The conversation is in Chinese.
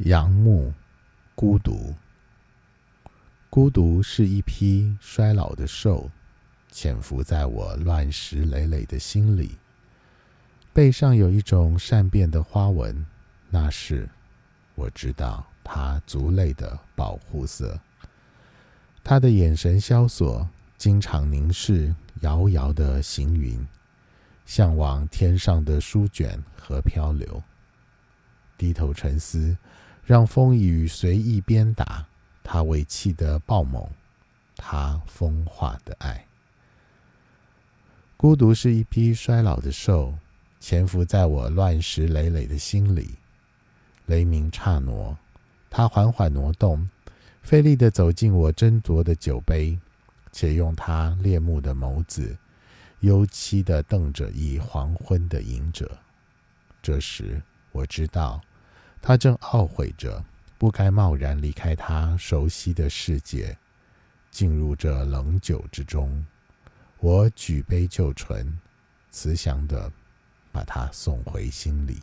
杨牧，孤独。孤独是一匹衰老的兽，潜伏在我乱石累累的心里。背上有一种善变的花纹，那是我知道它族类的保护色。它的眼神萧索，经常凝视遥遥的行云，向往天上的书卷和漂流。低头沉思。让风雨随意鞭打，他为气的暴猛，他风化的爱。孤独是一匹衰老的兽，潜伏在我乱石累累的心里。雷鸣刹挪，它缓缓挪动，费力的走进我斟酌的酒杯，且用它猎目的眸子，幽凄的瞪着已黄昏的饮者。这时，我知道。他正懊悔着，不该贸然离开他熟悉的世界，进入这冷酒之中。我举杯就醇，慈祥的把他送回心里。